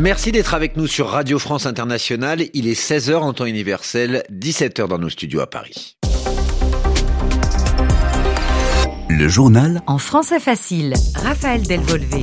Merci d'être avec nous sur Radio France Internationale. Il est 16h en temps universel, 17h dans nos studios à Paris. Le journal En français facile, Raphaël Delvolvé.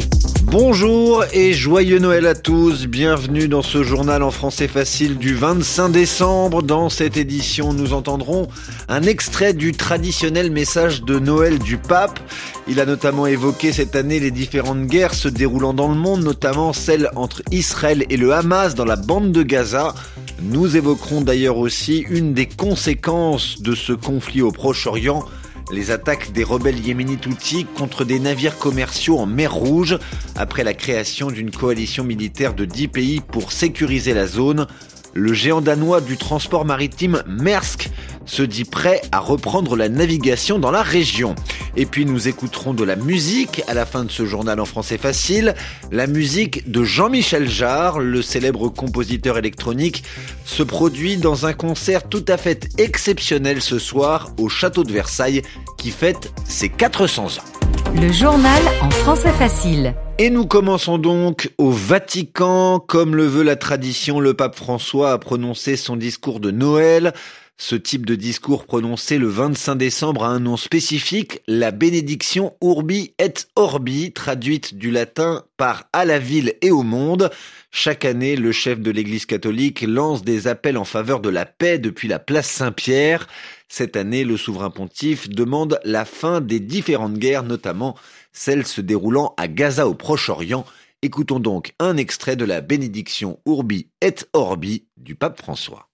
Bonjour et joyeux Noël à tous. Bienvenue dans ce journal en français facile du 25 décembre. Dans cette édition, nous entendrons un extrait du traditionnel message de Noël du pape. Il a notamment évoqué cette année les différentes guerres se déroulant dans le monde, notamment celle entre Israël et le Hamas dans la bande de Gaza. Nous évoquerons d'ailleurs aussi une des conséquences de ce conflit au Proche-Orient les attaques des rebelles yéménites Houthis contre des navires commerciaux en mer Rouge après la création d'une coalition militaire de 10 pays pour sécuriser la zone. Le géant danois du transport maritime Maersk se dit prêt à reprendre la navigation dans la région. Et puis nous écouterons de la musique à la fin de ce journal en français facile, la musique de Jean-Michel Jarre, le célèbre compositeur électronique, se produit dans un concert tout à fait exceptionnel ce soir au château de Versailles qui fête ses 400 ans. Le journal en français facile. Et nous commençons donc au Vatican. Comme le veut la tradition, le pape François a prononcé son discours de Noël. Ce type de discours prononcé le 25 décembre a un nom spécifique, la bénédiction Urbi et Orbi, traduite du latin par à la ville et au monde. Chaque année, le chef de l'Église catholique lance des appels en faveur de la paix depuis la place Saint-Pierre. Cette année, le souverain pontife demande la fin des différentes guerres, notamment celles se déroulant à Gaza au Proche-Orient. Écoutons donc un extrait de la bénédiction Urbi et Orbi du pape François.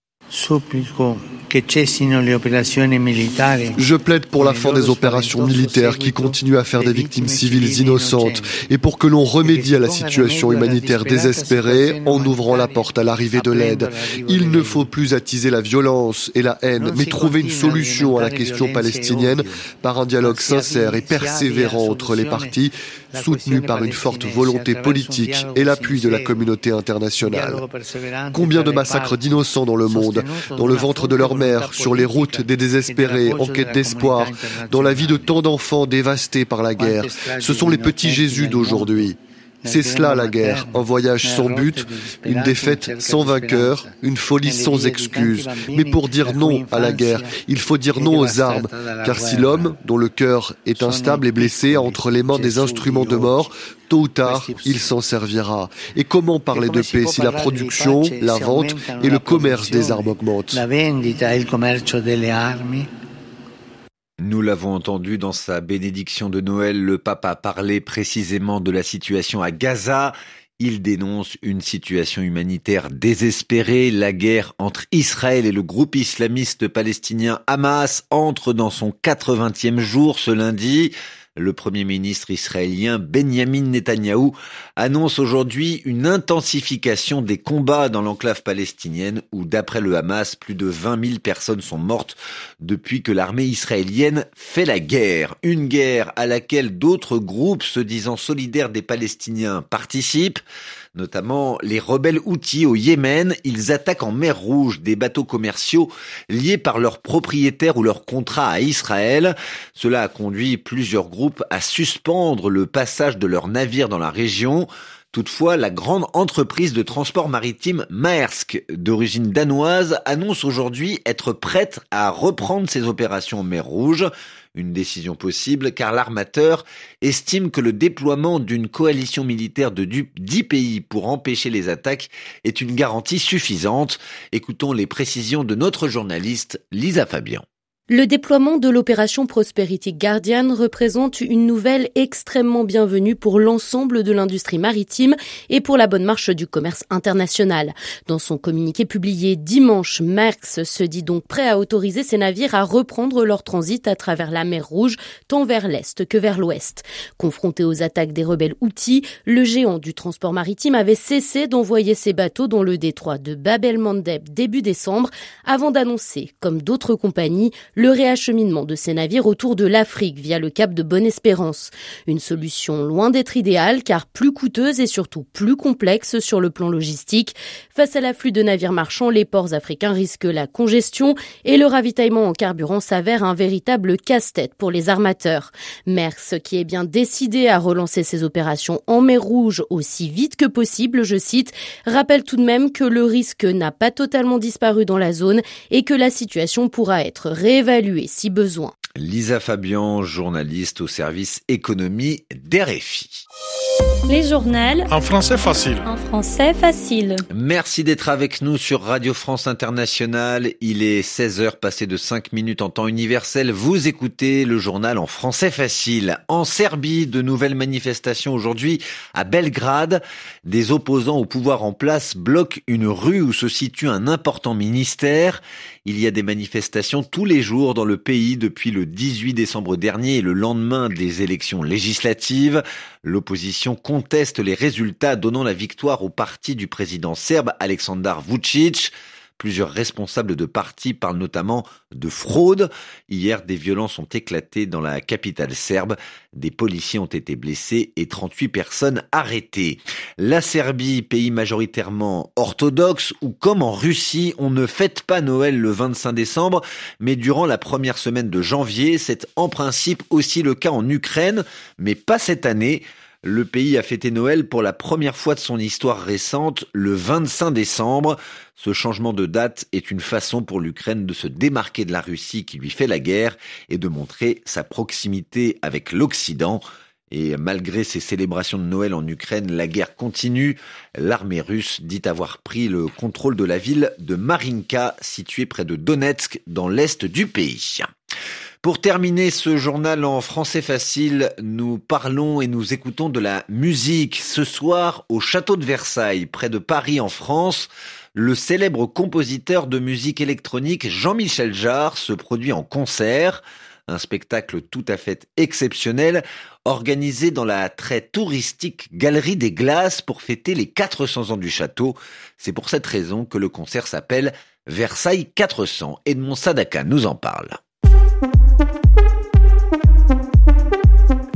Je plaide pour la fin des opérations militaires qui continuent à faire des victimes civiles innocentes. Et pour que l'on remédie à la situation humanitaire désespérée en ouvrant la porte à l'arrivée de l'aide. Il ne faut plus attiser la violence et la haine, mais trouver une solution à la question palestinienne par un dialogue sincère et persévérant entre les parties, soutenu par une forte volonté politique et l'appui de la communauté internationale. Combien de massacres d'innocents dans le monde, dans le ventre de leur mère, sur les routes des désespérés, en quête d'espoir, dans la vie de tant d'enfants dévastés par la guerre. Ce sont les petits Jésus d'aujourd'hui. C'est cela la guerre, un voyage sans but, une défaite sans vainqueur, une folie sans excuse. Mais pour dire non à la guerre, il faut dire non aux armes, car si l'homme, dont le cœur est instable et blessé entre les mains des instruments de mort, tôt ou tard, il s'en servira. Et comment parler de paix si la production, la vente et le commerce des armes augmentent nous l'avons entendu dans sa bénédiction de Noël, le pape a parlé précisément de la situation à Gaza. Il dénonce une situation humanitaire désespérée. La guerre entre Israël et le groupe islamiste palestinien Hamas entre dans son 80e jour ce lundi. Le Premier ministre israélien Benjamin Netanyahou annonce aujourd'hui une intensification des combats dans l'enclave palestinienne où, d'après le Hamas, plus de 20 000 personnes sont mortes depuis que l'armée israélienne fait la guerre. Une guerre à laquelle d'autres groupes se disant solidaires des Palestiniens participent notamment les rebelles Houthis au Yémen. Ils attaquent en mer Rouge des bateaux commerciaux liés par leurs propriétaires ou leurs contrats à Israël. Cela a conduit plusieurs groupes à suspendre le passage de leurs navires dans la région. Toutefois, la grande entreprise de transport maritime Maersk, d'origine danoise, annonce aujourd'hui être prête à reprendre ses opérations en mer Rouge. Une décision possible car l'armateur estime que le déploiement d'une coalition militaire de 10 pays pour empêcher les attaques est une garantie suffisante. Écoutons les précisions de notre journaliste Lisa Fabian. Le déploiement de l'opération Prosperity Guardian représente une nouvelle extrêmement bienvenue pour l'ensemble de l'industrie maritime et pour la bonne marche du commerce international. Dans son communiqué publié dimanche, Maersk se dit donc prêt à autoriser ses navires à reprendre leur transit à travers la mer Rouge, tant vers l'est que vers l'ouest. Confronté aux attaques des rebelles Houthis, le géant du transport maritime avait cessé d'envoyer ses bateaux dans le détroit de Bab el-Mandeb début décembre avant d'annoncer, comme d'autres compagnies, le réacheminement de ces navires autour de l'Afrique via le cap de Bonne-Espérance. Une solution loin d'être idéale car plus coûteuse et surtout plus complexe sur le plan logistique. Face à l'afflux de navires marchands, les ports africains risquent la congestion et le ravitaillement en carburant s'avère un véritable casse-tête pour les armateurs. Merckx, qui est bien décidé à relancer ses opérations en mer Rouge aussi vite que possible, je cite, rappelle tout de même que le risque n'a pas totalement disparu dans la zone et que la situation pourra être réévaluée si besoin. Lisa Fabian, journaliste au service économie d'RFI. Les journaux en français facile. En français facile. Merci d'être avec nous sur Radio France Internationale. Il est 16h passé de 5 minutes en temps universel. Vous écoutez le journal en français facile. En Serbie, de nouvelles manifestations aujourd'hui à Belgrade. Des opposants au pouvoir en place bloquent une rue où se situe un important ministère. Il y a des manifestations tous les jours dans le pays depuis le 18 décembre dernier et le lendemain des élections législatives. L'opposition conteste les résultats donnant la victoire au parti du président serbe Aleksandar Vucic. Plusieurs responsables de partis parlent notamment de fraude. Hier, des violences ont éclaté dans la capitale serbe. Des policiers ont été blessés et 38 personnes arrêtées. La Serbie, pays majoritairement orthodoxe, ou comme en Russie, on ne fête pas Noël le 25 décembre, mais durant la première semaine de janvier, c'est en principe aussi le cas en Ukraine, mais pas cette année. Le pays a fêté Noël pour la première fois de son histoire récente le 25 décembre. Ce changement de date est une façon pour l'Ukraine de se démarquer de la Russie qui lui fait la guerre et de montrer sa proximité avec l'Occident. Et malgré ces célébrations de Noël en Ukraine, la guerre continue. L'armée russe dit avoir pris le contrôle de la ville de Marinka, située près de Donetsk, dans l'est du pays. Pour terminer ce journal en français facile, nous parlons et nous écoutons de la musique. Ce soir, au château de Versailles, près de Paris en France, le célèbre compositeur de musique électronique Jean-Michel Jarre se produit en concert. Un spectacle tout à fait exceptionnel, organisé dans la très touristique Galerie des Glaces pour fêter les 400 ans du château. C'est pour cette raison que le concert s'appelle Versailles 400. Edmond Sadaka nous en parle.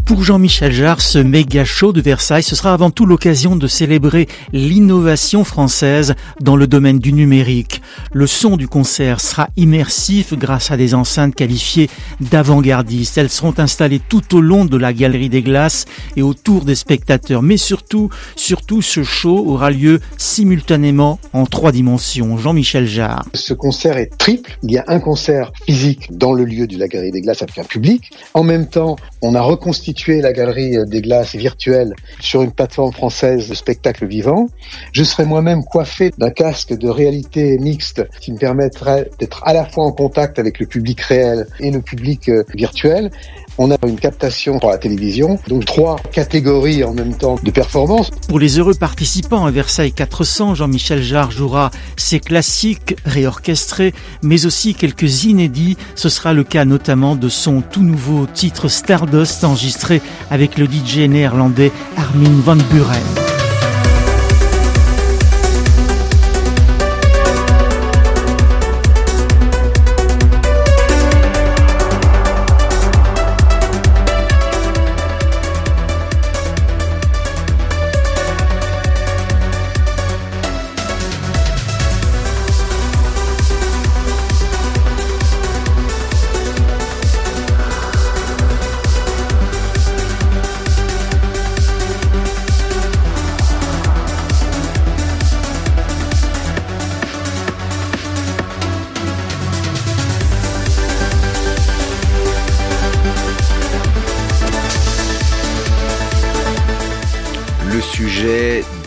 Pour Jean-Michel Jarre, ce méga show de Versailles, ce sera avant tout l'occasion de célébrer l'innovation française dans le domaine du numérique. Le son du concert sera immersif grâce à des enceintes qualifiées d'avant-gardistes. Elles seront installées tout au long de la galerie des glaces et autour des spectateurs. Mais surtout, surtout, ce show aura lieu simultanément en trois dimensions. Jean-Michel Jarre. Ce concert est triple. Il y a un concert physique dans le lieu de la galerie des glaces avec un public. En même temps, on a reconstitué la galerie des glaces virtuelle sur une plateforme française de spectacle vivant. Je serai moi-même coiffé d'un casque de réalité mixte qui me permettrait d'être à la fois en contact avec le public réel et le public euh, virtuel. On a une captation pour la télévision, donc trois catégories en même temps de performance. Pour les heureux participants à Versailles 400, Jean-Michel Jarre jouera ses classiques réorchestrés, mais aussi quelques inédits. Ce sera le cas notamment de son tout nouveau titre Stardust enregistré avec le DJ néerlandais Armin van Buren.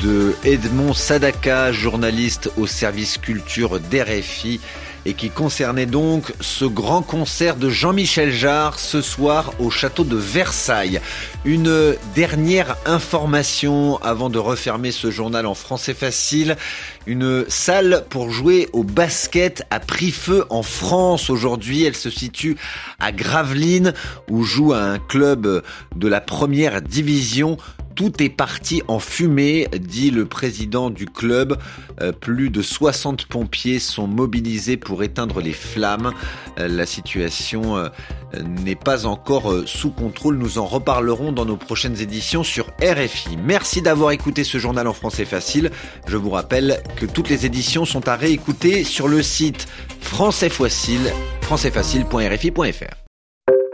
De Edmond Sadaka, journaliste au service culture d'RFI et qui concernait donc ce grand concert de Jean-Michel Jarre ce soir au château de Versailles. Une dernière information avant de refermer ce journal en français facile. Une salle pour jouer au basket a pris feu en France aujourd'hui. Elle se situe à Gravelines où joue un club de la première division Tout est parti en fumée, dit le président du club. Euh, plus de 60 pompiers sont mobilisés pour éteindre les flammes. Euh, la situation euh, n'est pas encore sous contrôle. Nous en reparlerons dans nos prochaines éditions sur RFI. Merci d'avoir écouté ce journal en français facile. Je vous rappelle que toutes les éditions sont à réécouter sur le site français facile, françaisfacile.rfi.fr.